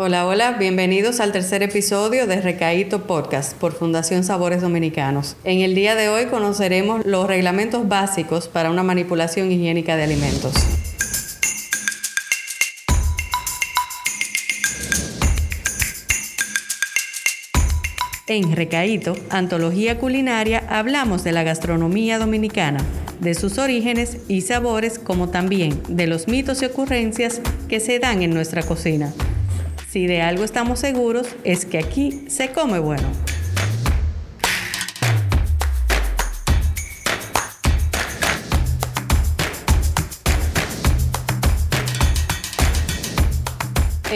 Hola, hola, bienvenidos al tercer episodio de Recaíto Podcast por Fundación Sabores Dominicanos. En el día de hoy conoceremos los reglamentos básicos para una manipulación higiénica de alimentos. En Recaíto, Antología Culinaria, hablamos de la gastronomía dominicana, de sus orígenes y sabores, como también de los mitos y ocurrencias que se dan en nuestra cocina. Si de algo estamos seguros es que aquí se come bueno.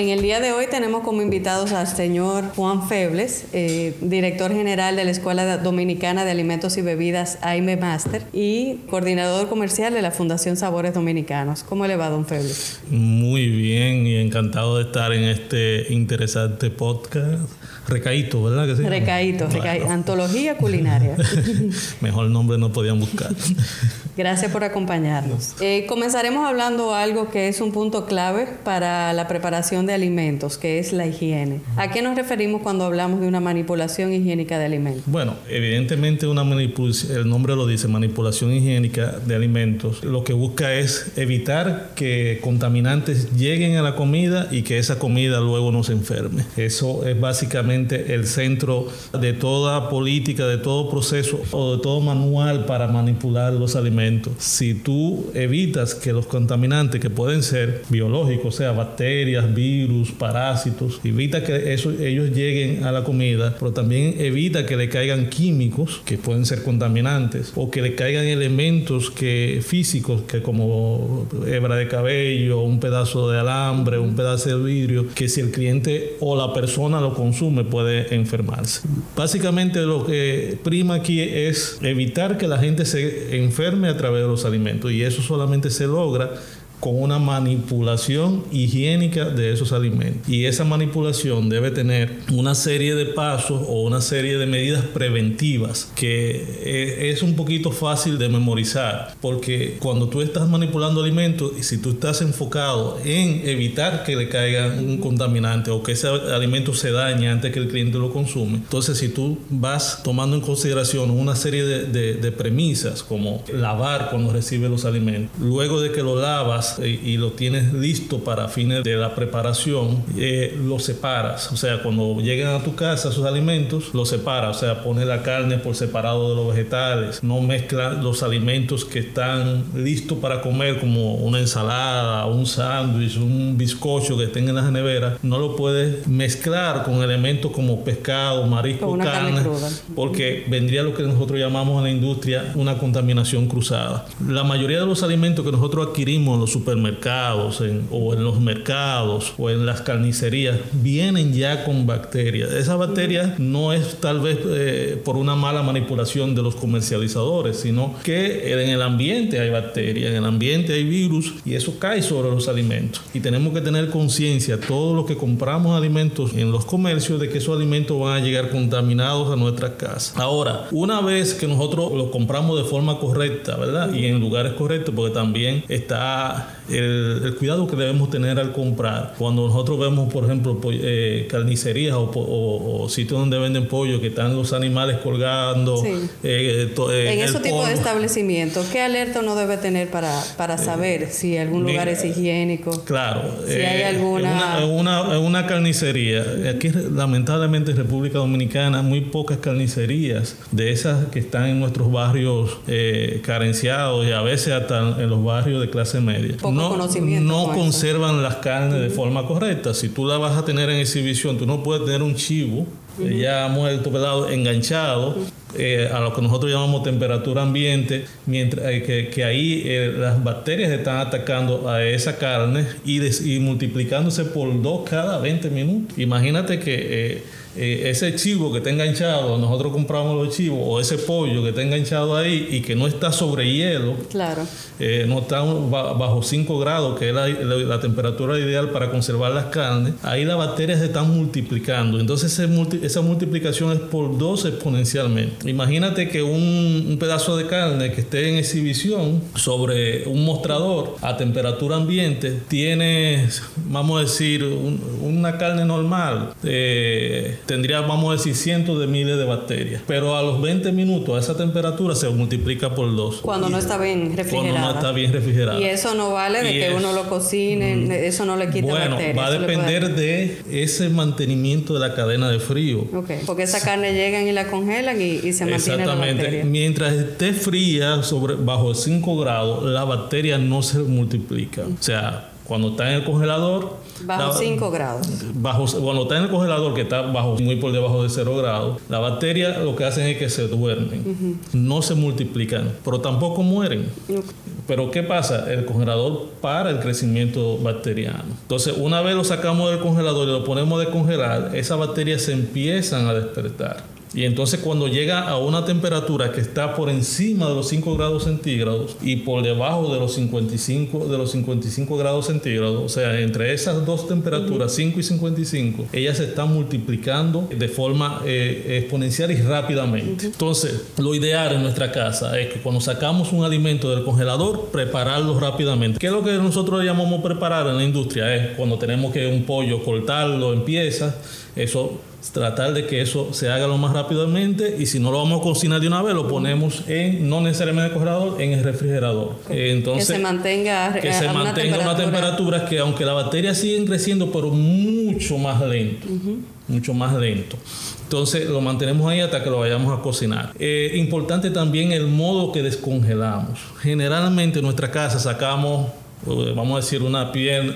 En el día de hoy tenemos como invitados al señor Juan Febles, eh, director general de la Escuela Dominicana de Alimentos y Bebidas AIME Master y coordinador comercial de la Fundación Sabores Dominicanos. ¿Cómo le va, don Febles? Muy bien y encantado de estar en este interesante podcast. Recaíto, ¿verdad que sí? Recaíto, antología culinaria. Mejor nombre no podían buscar. Gracias por acompañarnos. Eh, comenzaremos hablando algo que es un punto clave para la preparación de alimentos, que es la higiene. ¿A qué nos referimos cuando hablamos de una manipulación higiénica de alimentos? Bueno, evidentemente una el nombre lo dice, manipulación higiénica de alimentos, lo que busca es evitar que contaminantes lleguen a la comida y que esa comida luego no se enferme. Eso es básicamente el centro de toda política, de todo proceso o de todo manual para manipular los alimentos si tú evitas que los contaminantes que pueden ser biológicos, o sea, bacterias, virus, parásitos, evita que ellos lleguen a la comida, pero también evita que le caigan químicos que pueden ser contaminantes o que le caigan elementos que físicos que como hebra de cabello, un pedazo de alambre, un pedazo de vidrio, que si el cliente o la persona lo consume puede enfermarse. Básicamente lo que prima aquí es evitar que la gente se enferme a través de los alimentos y eso solamente se logra con una manipulación higiénica de esos alimentos. Y esa manipulación debe tener una serie de pasos o una serie de medidas preventivas que e, es un poquito fácil de memorizar, porque cuando tú estás manipulando alimentos y si tú estás enfocado en evitar que le caiga un contaminante o que ese alimento se dañe antes que el cliente lo consume, entonces si tú vas tomando en consideración una serie de, de premisas como lavar cuando recibe los alimentos, luego de que lo lavas, y, lo tienes listo para fines de la preparación, eh, lo separas. O sea, cuando llegan a tu casa esos alimentos, los separas. O sea, pone la carne por separado de los vegetales. No mezcla los alimentos que están listos para comer, como una ensalada, un sándwich, un bizcocho que estén en la nevera. No lo puedes mezclar con elementos como pescado, marisco, carne, porque vendría lo que nosotros llamamos en la industria una contaminación cruzada. La mayoría de los alimentos que nosotros adquirimos en los supermercados o en los mercados o en las carnicerías vienen ya con bacterias. Esas bacterias no es tal vez eh, por una mala manipulación de los comercializadores, sino que en el ambiente hay bacterias, en el ambiente hay virus y eso cae sobre los alimentos. Y tenemos que tener conciencia, todos los que compramos alimentos en los comercios, de que esos alimentos van a llegar contaminados a nuestra casa. Ahora, una vez que nosotros los compramos de forma correcta, ¿verdad? Y en lugares correctos, porque también está el, cuidado que debemos tener al comprar. Cuando nosotros vemos, por ejemplo, eh, carnicerías o, sitios donde venden pollo que están los animales colgando. Eh, eh, en ese tipo de establecimientos, ¿qué alerta uno debe tener para, para saber si algún lugar es higiénico? Claro. Si hay alguna... Una, una, carnicería. Aquí, lamentablemente, en República Dominicana, muy pocas carnicerías de esas que están en nuestros barrios carenciados y a veces hasta en los barrios de clase media no, no conservan las carnes de forma correcta. Si tú la vas a tener en exhibición, tú no puedes tener un chivo ya muerto, pelado, enganchado eh, a lo que nosotros llamamos temperatura ambiente, mientras eh, que, ahí eh, las bacterias están atacando a esa carne y, y multiplicándose por dos cada 20 minutos. Imagínate que eh, ese chivo que está enganchado, nosotros compramos los chivos, o ese pollo que está enganchado ahí y que no está sobre hielo, claro. Eh, no está bajo 5 grados, que es la, temperatura ideal para conservar las carnes, ahí las bacterias se están multiplicando. Entonces esa multiplicación es por dos exponencialmente. Imagínate que un, pedazo de carne que esté en exhibición sobre un mostrador a temperatura ambiente tiene, vamos a decir, una carne normal. Eh, tendría, vamos a decir, cientos de miles de bacterias. Pero a los 20 minutos a esa temperatura se multiplica por dos. Cuando no está bien refrigerado está bien refrigerado. Y eso no vale de que uno lo cocine, eso no le quita bueno, va a depender de ese mantenimiento de la cadena de frío. porque esa carne llegan y la congelan y, se mantiene Exactamente. La Mientras esté fría sobre bajo 5 grados, la bacteria no se multiplica. O sea, cuando está en el congelador. Bajo 5 grados. Bajo, cuando está en el congelador, que está bajo, muy por debajo de 0 grados, la bacteria lo que hacen es que se duermen. No se multiplican, pero tampoco mueren. Pero ¿qué pasa? El congelador para el crecimiento bacteriano. Entonces, una vez lo sacamos del congelador y lo ponemos de congelar, esas bacterias se empiezan a despertar. Y entonces cuando llega a una temperatura que está por encima de los 5 grados centígrados y por debajo de los 55, de los 55 grados centígrados, o sea, entre esas dos temperaturas, 5 y 55, ellas se están multiplicando de forma eh, exponencial y rápidamente. Entonces, lo ideal en nuestra casa es que cuando sacamos un alimento del congelador, prepararlo rápidamente. ¿Qué es lo que nosotros llamamos preparar en la industria? Es cuando tenemos que un pollo cortarlo en piezas, eso tratar de que eso se haga lo más rápidamente y si no lo vamos a cocinar de una vez lo ponemos en no necesariamente en el congelador en el refrigerador entonces que se mantenga que se mantenga una temperatura que aunque las bacterias siguen creciendo pero mucho más lento mucho más lento entonces lo mantenemos ahí hasta que lo vayamos a cocinar. Eh, importante también el modo que descongelamos. Generalmente en nuestra casa sacamos vamos a decir una pierna,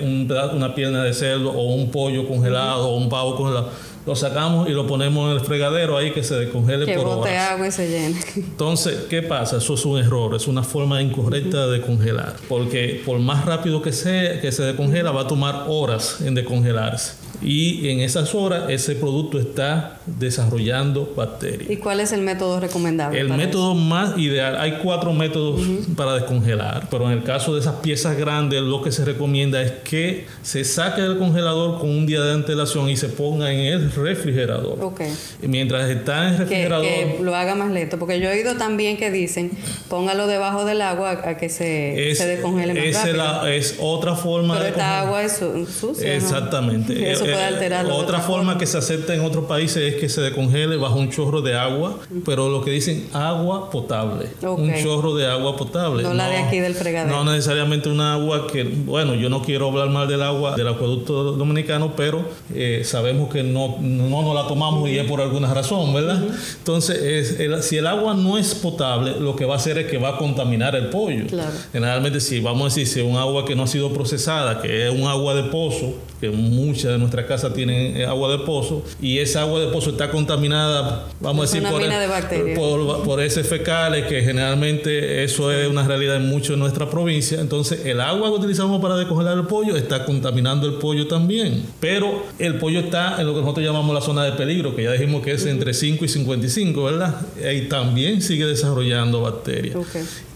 una pierna de cerdo o un pollo congelado o un pavo congelado lo sacamos y lo ponemos en el fregadero ahí que se descongele que por bote agua y se llene. Entonces, ¿qué pasa? Eso es un error, es una forma incorrecta de congelar, porque por más rápido que sea que se descongela va a tomar horas en descongelarse y en esas horas ese producto está desarrollando bacterias. ¿Y cuál es el método recomendable? El método más ideal, hay cuatro métodos para descongelar, pero en el caso de esas piezas grandes lo que se recomienda es que se saque del congelador con un día de antelación y se ponga en el refrigerador. Okay. mientras está en el refrigerador... Que, lo haga más lento, porque yo he oído también que dicen póngalo debajo del agua a que se, se descongele más rápido. es otra forma pero esta agua es sucia. Exactamente. Eso puede alterar. otra, forma, que se acepta en otros países es que se descongele bajo un chorro de agua, pero lo que dicen agua potable. Un chorro de agua potable. No, la de aquí del fregadero. No necesariamente un agua que, bueno, yo no quiero hablar mal del agua del acueducto dominicano, pero eh, sabemos que no, no nos la tomamos y es por alguna razón, ¿verdad? Entonces, si el agua no es potable, lo que va a hacer es que va a contaminar el pollo. Generalmente, si vamos a decir, si es un agua que no ha sido procesada, que es un agua de pozo, que muchas de nuestras casas tienen eh, agua de pozo y esa agua de pozo está contaminada, vamos a decir, por, por, ese fecales, que generalmente eso es una realidad en mucho de nuestra provincia. Entonces, el agua que utilizamos para descongelar el pollo está contaminando el pollo también. Pero el pollo está en lo que nosotros llamamos la zona de peligro, que ya dijimos que es entre 5 y 55, ¿verdad? Y también sigue desarrollando bacterias.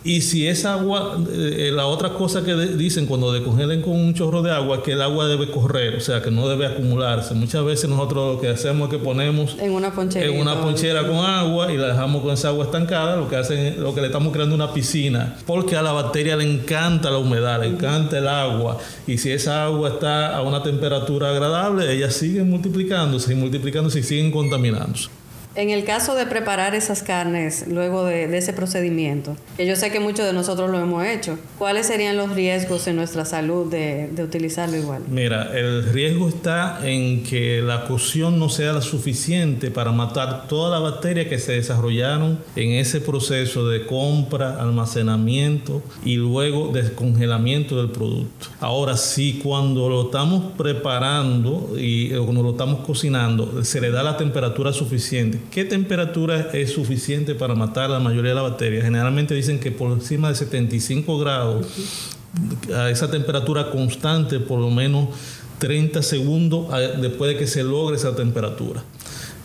Y si esa agua, eh, la otra cosa que dicen cuando descongelen con un chorro de agua, que el agua debe correr, o sea, que no debe acumularse. Muchas veces nosotros lo que hacemos es que ponemos en una ponchera, en una ponchera con agua y la dejamos con esa agua estancada, lo que hacen lo que le estamos creando una piscina, porque a la bacteria le encanta la humedad, le encanta el agua, y si esa agua está a una temperatura agradable, ellas siguen multiplicándose y multiplicándose y siguen contaminándose. En el caso de preparar esas carnes luego de, ese procedimiento, que yo sé que muchos de nosotros lo hemos hecho, ¿cuáles serían los riesgos en nuestra salud de, utilizarlo igual? Mira, el riesgo está en que la cocción no sea la suficiente para matar todas las bacterias que se desarrollaron en ese proceso de compra, almacenamiento y luego descongelamiento del producto. Ahora, si cuando lo estamos preparando y cuando lo estamos cocinando se le da la temperatura suficiente, ¿Qué temperatura es suficiente para matar la mayoría de las bacterias? Generalmente dicen que por encima de 75 grados, a esa temperatura constante, por lo menos 30 segundos después de que se logre esa temperatura.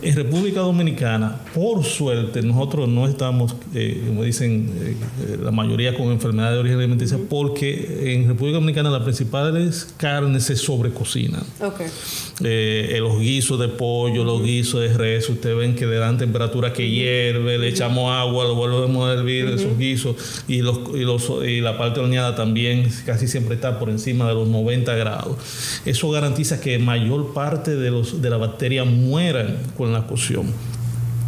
En República Dominicana, por suerte, nosotros no estamos, eh, como dicen eh, la mayoría, con enfermedades de origen alimenticia, porque en República Dominicana las principales carnes se sobrecocinan. Okay. Eh, los guisos de pollo, los guisos de res, ustedes ven que le dan temperatura que hierve, le echamos agua, lo volvemos a hervir, esos guisos, y, los, y, los, y la parte horneada también casi siempre está por encima de los 90 grados. Eso garantiza que mayor parte de, los, de la bacteria mueran con la cocción.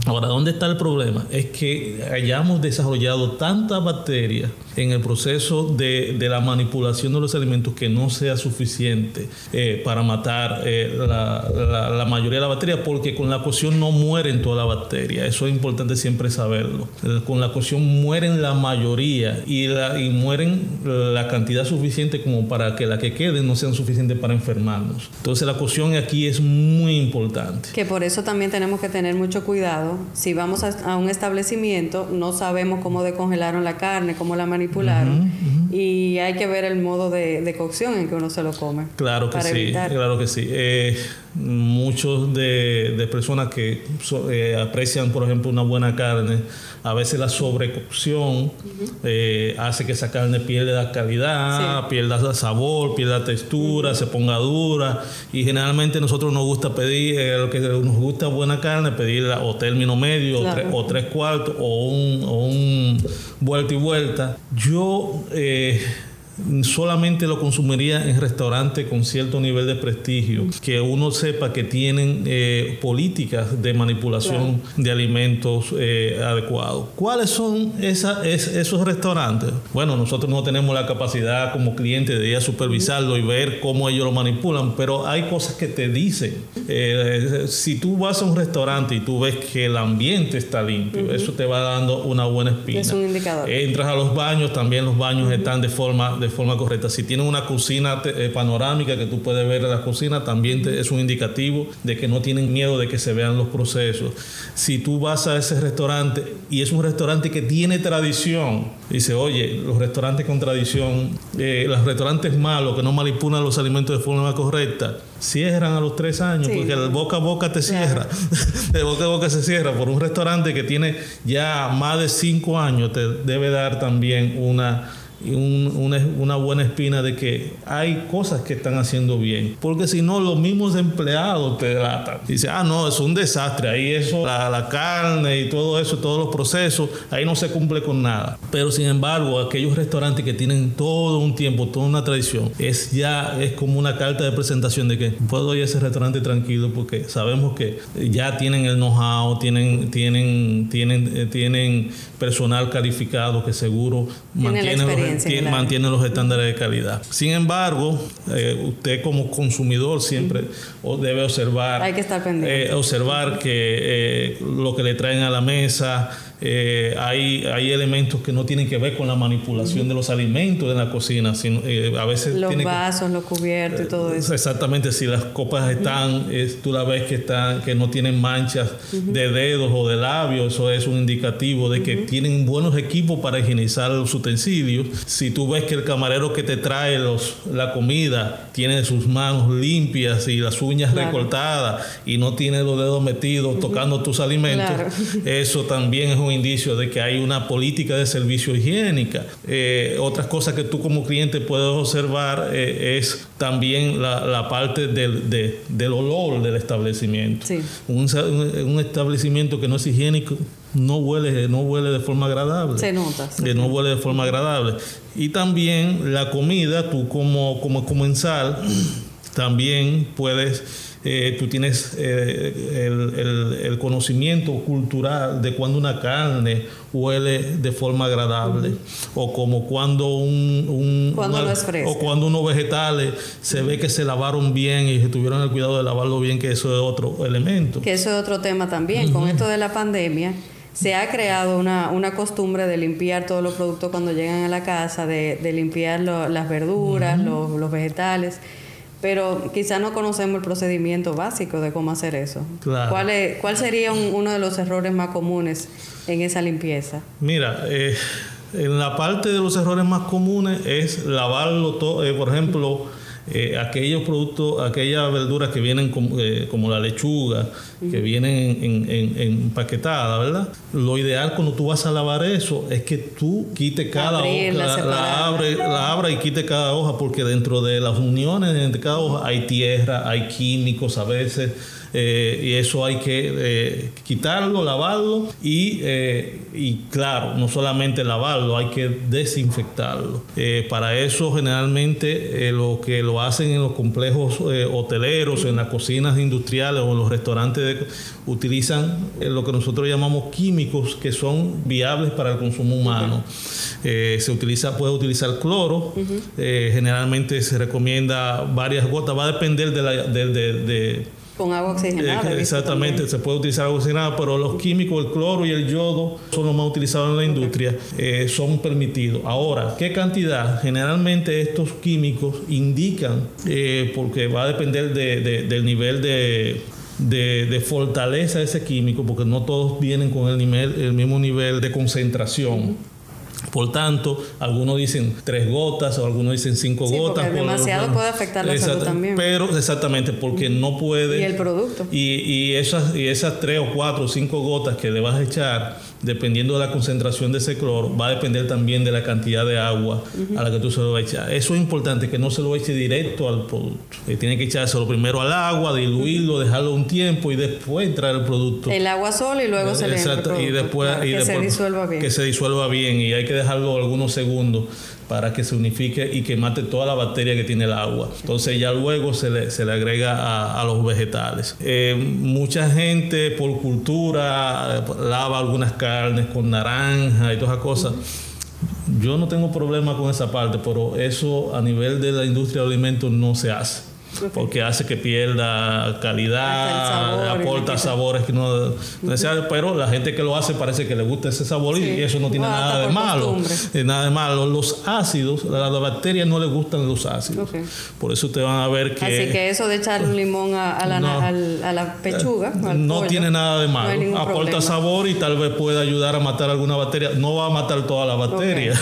Ahora, ¿dónde está el problema? Es que hayamos desarrollado tantas bacterias en el proceso de, la manipulación de los alimentos que no sea suficiente eh, para matar eh, la, mayoría de la bacteria, porque con la cocción no mueren toda la bacteria. Eso es importante siempre saberlo. Con la cocción mueren la mayoría y, y mueren la cantidad suficiente como para que la que queden no sean suficientes para enfermarnos. Entonces la cocción aquí es muy importante. Que por eso también tenemos que tener mucho cuidado. Si vamos a, a un establecimiento, no sabemos cómo decongelaron la carne, cómo la manipularon popular. Uhum, uhum. Y hay que ver el modo de, cocción en que uno se lo come. Claro que sí, claro que sí. Eh, muchos de, personas que eh, aprecian, por ejemplo, una buena carne, a veces la sobrecocción eh, hace que esa carne pierda calidad, pierda sabor, pierda textura, se ponga dura. Y generalmente nosotros nos gusta pedir, eh, lo que nos gusta buena carne, pedirla o término medio, o, tres, cuartos, o un, o un vuelta y vuelta. Yo eh, solamente lo consumiría en restaurantes con cierto nivel de prestigio, que uno sepa que tienen eh, políticas de manipulación de alimentos eh, adecuados. ¿Cuáles son esos restaurantes? Bueno, nosotros no tenemos la capacidad como cliente de ir a supervisarlo y ver cómo ellos lo manipulan, pero hay cosas que te dicen. Eh, si tú vas a un restaurante y tú ves que el ambiente está limpio, eso te va dando una buena espina. Es un indicador. Entras a los baños, también los baños están de forma de forma correcta. Si tienen una cocina eh, panorámica que tú puedes ver la cocina, también es un indicativo de que no tienen miedo de que se vean los procesos. Si tú vas a ese restaurante y es un restaurante que tiene tradición, dice, oye, los restaurantes con tradición, eh, los restaurantes malos que no manipulan los alimentos de forma correcta, cierran a los tres años, porque el boca a boca te cierra. de boca a boca se cierra. Por un restaurante que tiene ya más de cinco años, te debe dar también una y una, buena espina de que hay cosas que están haciendo bien. Porque si no, los mismos empleados te delatan. Dice, ah, no, es un desastre. Ahí eso, la, la, carne y todo eso, todos los procesos, ahí no se cumple con nada. Pero sin embargo, aquellos restaurantes que tienen todo un tiempo, toda una tradición, es ya, es como una carta de presentación de que puedo ir a ese restaurante tranquilo porque sabemos que ya tienen el know-how, tienen, tienen, tienen, eh, tienen personal calificado que seguro mantiene mantiene los estándares de calidad. Sin embargo, eh, usted como consumidor siempre debe observar, Hay que estar pendiente. Eh, observar que eh, lo que le traen a la mesa, eh, hay, hay elementos que no tienen que ver con la manipulación de los alimentos en la cocina, sino eh, a veces... Los vasos, los cubiertos y todo eso. Exactamente, si las copas están, tú la ves que, están, que no tienen manchas de dedos o de labios, eso es un indicativo de que tienen buenos equipos para higienizar los utensilios. Si tú ves que el camarero que te trae los, la comida tiene sus manos limpias y las uñas recortadas y no tiene los dedos metidos tocando tus alimentos, eso también es un indicio de que hay una política de servicio higiénica. Eh, otras cosas que tú como cliente puedes observar eh, es también la, parte del, del, olor del establecimiento. Un, establecimiento que no es higiénico no huele, no huele de forma agradable. Se nota. no huele de forma agradable. Y también la comida, tú como, como comensal, también puedes eh, tú tienes eh, el, conocimiento cultural de cuando una carne huele de forma agradable o como cuando un, o cuando unos vegetales se ve que se lavaron bien y se tuvieron el cuidado de lavarlo bien que eso es otro elemento. Que eso es otro tema también. Con esto de la pandemia se ha creado una, costumbre de limpiar todos los productos cuando llegan a la casa, de, limpiar las verduras, los, los vegetales pero quizá no conocemos el procedimiento básico de cómo hacer eso. ¿Cuál, es, ¿Cuál sería uno de los errores más comunes en esa limpieza? Mira, eh, en la parte de los errores más comunes es lavarlo todo, eh, por ejemplo, eh, aquellos productos, aquellas verduras que vienen eh, como, la lechuga, que vienen en, en, empaquetada, ¿verdad? Lo ideal cuando tú vas a lavar eso es que tú quites cada hoja, la, abre, la abra y quite cada hoja, porque dentro de las uniones entre cada hoja hay tierra, hay químicos a veces eh, y eso hay que eh, quitarlo, lavarlo y, eh, y, claro, no solamente lavarlo, hay que desinfectarlo. para eso generalmente lo que lo hacen en los complejos hoteleros, en las cocinas industriales o en los restaurantes utilizan lo que nosotros llamamos químicos que son viables para el consumo humano. se utiliza, puede utilizar cloro, generalmente se recomienda varias gotas, va a depender de, la, de con agua oxigenada. Eh, exactamente, se puede utilizar agua oxigenada, pero los químicos, el cloro y el yodo son los más utilizados en la industria, eh, son permitidos. Ahora, ¿qué cantidad? Generalmente estos químicos indican, eh, porque va a depender del nivel de, de, fortaleza de ese químico, porque no todos vienen con el, nivel, el mismo nivel de concentración. Por tanto, algunos dicen tres gotas o algunos dicen cinco gotas. Porque demasiado puede afectar la salud también. Pero exactamente, porque no puede. Y el producto. Y, y, esas, y esas tres o cuatro o cinco gotas que le vas a echar dependiendo de la concentración de ese cloro, va a depender también de la cantidad de agua a la que tú se lo vas a echar. Eso es importante, que no se lo eche directo al producto. Tiene que echárselo primero al agua, diluirlo, dejarlo un tiempo y después entrar el producto. El agua sola y luego se le Exacto, y después, y que se disuelva bien. Que se disuelva bien y hay que dejarlo algunos segundos para que se unifique y que mate toda la bacteria que tiene el agua. Entonces ya luego se le, se le agrega a, los vegetales. Eh, mucha gente por cultura lava algunas carnes con naranja y todas esas cosas. Yo no tengo problema con esa parte, pero eso a nivel de la industria de alimentos no se hace porque hace que pierda calidad, aporta sabores que no, desean, pero la gente que lo hace parece que le gusta ese sabor y eso no tiene nada de malo. Eh, nada de malo. Los ácidos, a las bacterias no les gustan los ácidos. Por eso ustedes van a ver que... Así que eso de echar un limón a, la, pechuga, no tiene nada de malo. aporta sabor y tal vez pueda ayudar a matar alguna bacteria. No va a matar toda la bacteria.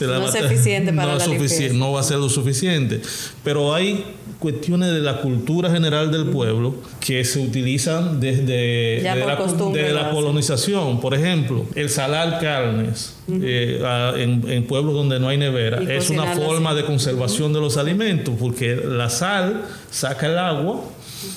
no es suficiente para la No va a ser lo suficiente. Pero hay cuestiones de la cultura general del pueblo que se utilizan desde, la, colonización. Por ejemplo, el salar carnes eh, en, pueblos donde no hay nevera es una forma de conservación de los alimentos porque la sal saca el agua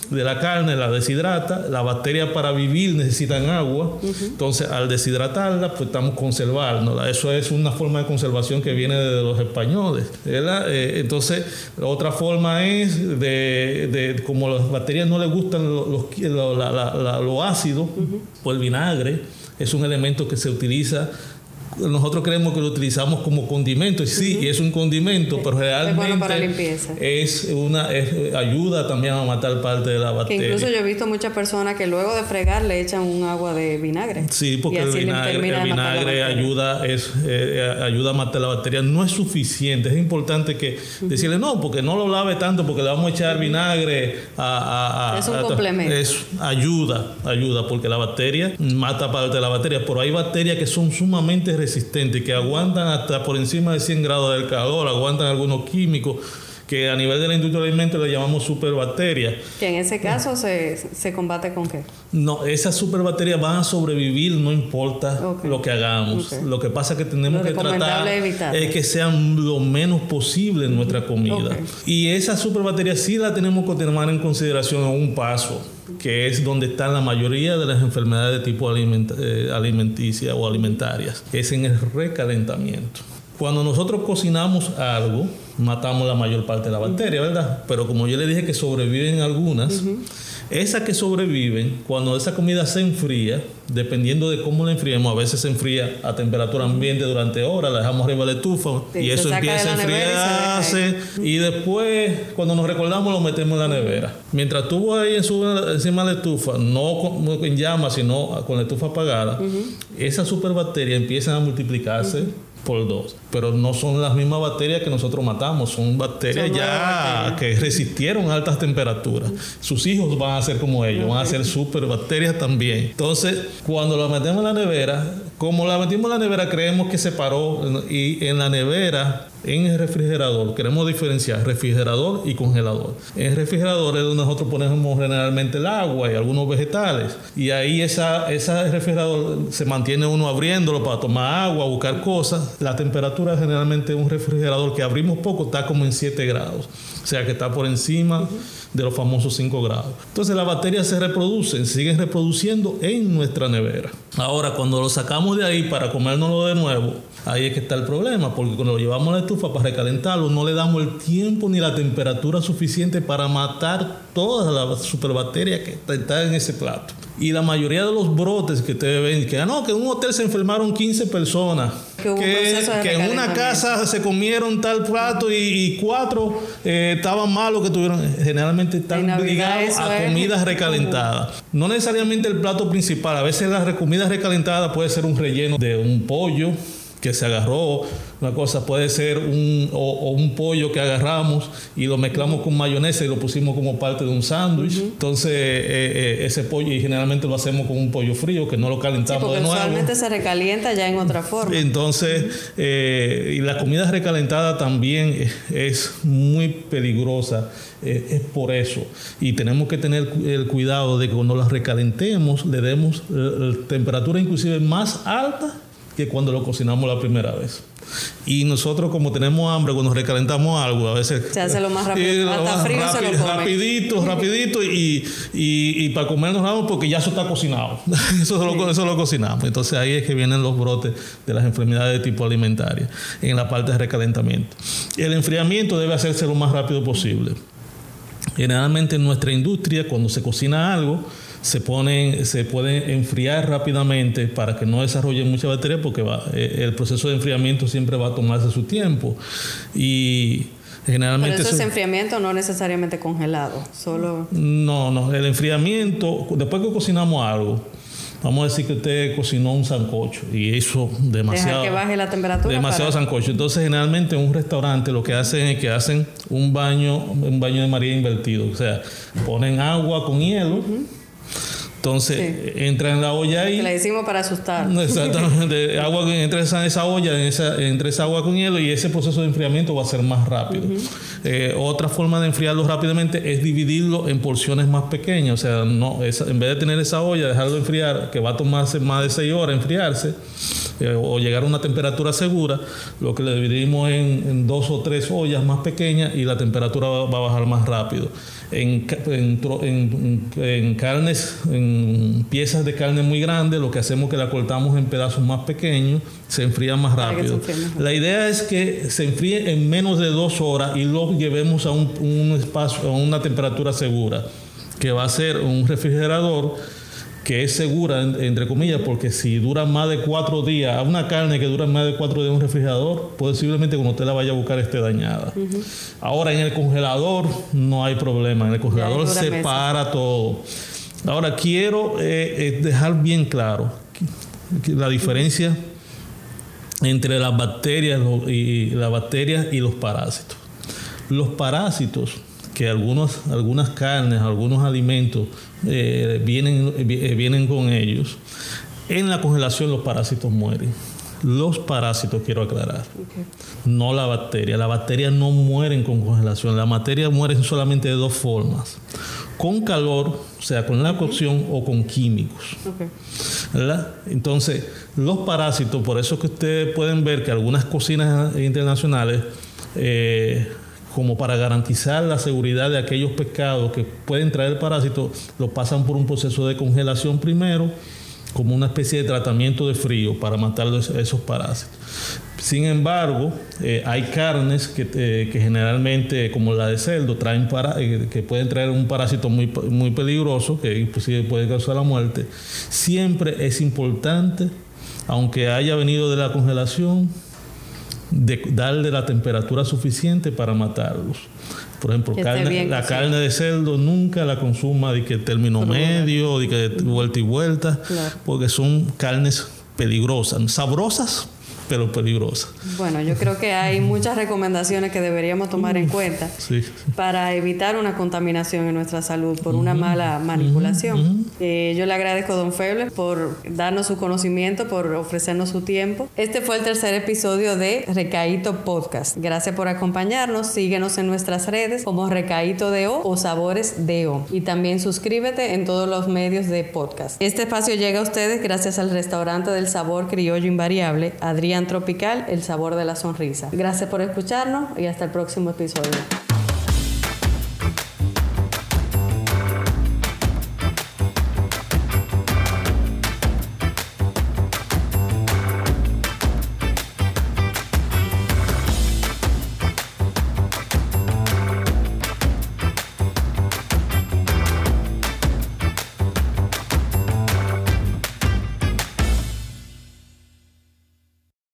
de la carne, la deshidrata, las bacterias para vivir necesitan agua, entonces al deshidratarla pues estamos conservando, eso es una forma de conservación que viene de los españoles, eh, entonces otra forma es de, como las bacterias no les gustan lo, ácido, pues el vinagre es un elemento que se utiliza nosotros creemos que lo utilizamos como condimento. Sí, es un condimento, pero realmente es, una ayuda también a matar parte de la bacteria. incluso yo he visto muchas personas que luego de fregar le echan un agua de vinagre. Sí, porque el vinagre, ayuda es eh, ayuda a matar la bacteria. No es suficiente. Es importante que decirle no, porque no lo lave tanto, porque le vamos a echar vinagre a, es un complemento. Es ayuda, ayuda, porque la bacteria mata parte de la bacteria, pero hay bacterias que son sumamente resistentes, que aguantan hasta por encima de 100 grados del calor, aguantan algunos químicos que a nivel de la industria alimentos le llamamos superbacterias. Que en ese caso se, se combate con qué? No, esas superbacterias van a sobrevivir no importa lo que hagamos. Lo que pasa es que tenemos que tratar es que sean lo menos posible en nuestra comida. Y esas superbacterias sí las tenemos que tomar en consideración a un paso que es donde están la mayoría de las enfermedades de tipo eh, alimenticia o alimentarias, es en el recalentamiento. Cuando nosotros cocinamos algo, matamos la mayor parte de la bacteria, ¿verdad? Pero como yo le dije que sobreviven algunas, esas que sobreviven, cuando esa comida se enfría, dependiendo de cómo la enfriemos, a veces se enfría a temperatura ambiente durante horas, la dejamos arriba de la estufa y eso empieza a enfriarse. y, después cuando nos recordamos lo metemos en la nevera. Mientras estuvo ahí encima de la estufa, no en llamas, sino con la estufa apagada, esas superbacterias empiezan a multiplicarse por dos. Pero no son las mismas bacterias que nosotros matamos, son bacterias ya que resistieron altas temperaturas. Sus hijos van a ser como ellos, van a ser super bacterias también. Entonces, cuando la metemos en la nevera, como la metimos en la nevera, creemos que se paró y en la nevera en el refrigerador, queremos diferenciar refrigerador y congelador. En el refrigerador es donde nosotros ponemos generalmente el agua y algunos vegetales. Y ahí esa, ese refrigerador se mantiene uno abriéndolo para tomar agua, buscar cosas. La temperatura generalmente de un refrigerador que abrimos poco está como en 7 grados. O sea que está por encima de los famosos 5 grados. Entonces las bacterias se reproducen, siguen reproduciendo en nuestra nevera. Ahora, cuando lo sacamos de ahí para comérnoslo de nuevo, ahí es que está el problema, porque cuando lo llevamos a la estufa para recalentarlo, no le damos el tiempo ni la temperatura suficiente para matar todas las superbacterias que están en ese plato. Y la mayoría de los brotes que ustedes ven, que ah, no, que en un hotel se enfermaron 15 personas, que, en una casa se comieron tal plato y, cuatro eh, estaban malos que tuvieron, generalmente están ligados a comidas recalentadas. No necesariamente el plato principal, a veces la comida recalentada puede ser un relleno de un pollo que se agarró, una cosa puede ser un, o, un pollo que agarramos y lo mezclamos con mayonesa y lo pusimos como parte de un sándwich. Entonces, eh, eh, ese pollo, y generalmente lo hacemos con un pollo frío, que no lo calentamos de nuevo. Usualmente se recalienta ya en otra forma. Entonces, eh, y la comida recalentada también es muy peligrosa. es por eso. Y tenemos que tener el cuidado de que cuando la recalentemos, le demos temperatura inclusive más alta que cuando lo cocinamos la primera vez. Y nosotros como tenemos hambre, cuando recalentamos algo, a veces... Se hace lo más rápido, hasta frío se lo come. Rapidito, rapidito y, y, y para comernos algo porque ya eso está cocinado. eso, lo, eso lo cocinamos. Entonces ahí es que vienen los brotes de las enfermedades de tipo alimentaria, en la parte de recalentamiento. El enfriamiento debe hacerse lo más rápido posible. Generalmente en nuestra industria, cuando se cocina algo, se ponen, se pueden enfriar rápidamente para que no desarrollen mucha batería porque va, eh, el proceso de enfriamiento siempre va a tomarse su tiempo y generalmente Pero eso es enfriamiento no necesariamente congelado, solo No, no, el enfriamiento después que cocinamos algo Vamos a decir que usted cocinó un sancocho y hizo demasiado. que baje la temperatura. Demasiado sancocho. Entonces, generalmente en un restaurante lo que hacen es que hacen un baño, un baño de María invertido. O sea, ponen agua con hielo. Entonces entra en la olla ahí. le decimos para asustar. Exactamente. agua entra en esa olla, en esa, entre esa agua con hielo y ese proceso de enfriamiento va a ser más rápido. Eh, otra forma de enfriarlo rápidamente es dividirlo en porciones más pequeñas. O sea, no, en vez de tener esa olla, dejarlo enfriar, que va a tomarse más de 6 horas enfriarse eh, o llegar a una temperatura segura, lo que le dividimos en, dos o tres ollas más pequeñas y la temperatura va, va a bajar más rápido. En, en, en carnes, en piezas de carne muy grandes, lo que hacemos es que la cortamos en pedazos más pequeños, se enfría más rápido. La idea es que se enfríe en menos de dos horas y lo llevemos a un, un espacio, a una temperatura segura, que va a ser un refrigerador que es segura, entre comillas, porque si dura más de cuatro días, una carne que dura más de cuatro días en un refrigerador, posiblemente cuando usted la vaya a buscar esté dañada. Ahora en el congelador no hay problema, en el congelador se para todo. Ahora quiero eh, eh, dejar bien claro la diferencia entre las bacterias y las bacterias y los parásitos. Los parásitos, que algunos, algunas carnes, algunos alimentos eh, vienen, vienen con ellos, en la congelación los parásitos mueren. Los parásitos, quiero aclarar, no la bacteria. La bacteria no mueren con congelación. La bacteria muere solamente de dos formas con calor, o sea, con la cocción o con químicos. Entonces, los parásitos, por eso que ustedes pueden ver que algunas cocinas internacionales, eh, como para garantizar la seguridad de aquellos pescados que pueden traer parásitos, lo pasan por un proceso de congelación primero, como una especie de tratamiento de frío para matar esos parásitos. Sin embargo, eh, hay carnes que, eh, que, generalmente, como la de cerdo, traen para, eh, que pueden traer un parásito muy, muy peligroso, que inclusive puede causar la muerte. Siempre es importante, aunque haya venido de la congelación, de darle la temperatura suficiente para matarlos. Por ejemplo, la carne de cerdo nunca la consuma de que término medio, de que vuelta y vuelta, porque son carnes peligrosas, sabrosas, pero peligrosa. Bueno, yo creo que hay muchas recomendaciones que deberíamos tomar en cuenta para evitar una contaminación en nuestra salud por una mala manipulación. Eh, yo le agradezco a Don Feble por darnos su conocimiento, por ofrecernos su tiempo. Este fue el tercer episodio de Recaíto Podcast. Gracias por acompañarnos. Síguenos en nuestras redes como Recaíto de O o Sabores de O. Y también suscríbete en todos los medios de podcast. Este espacio llega a ustedes gracias al restaurante del sabor criollo invariable, Adrián Tropical, el sabor de la sonrisa. Gracias por escucharnos y hasta el próximo episodio.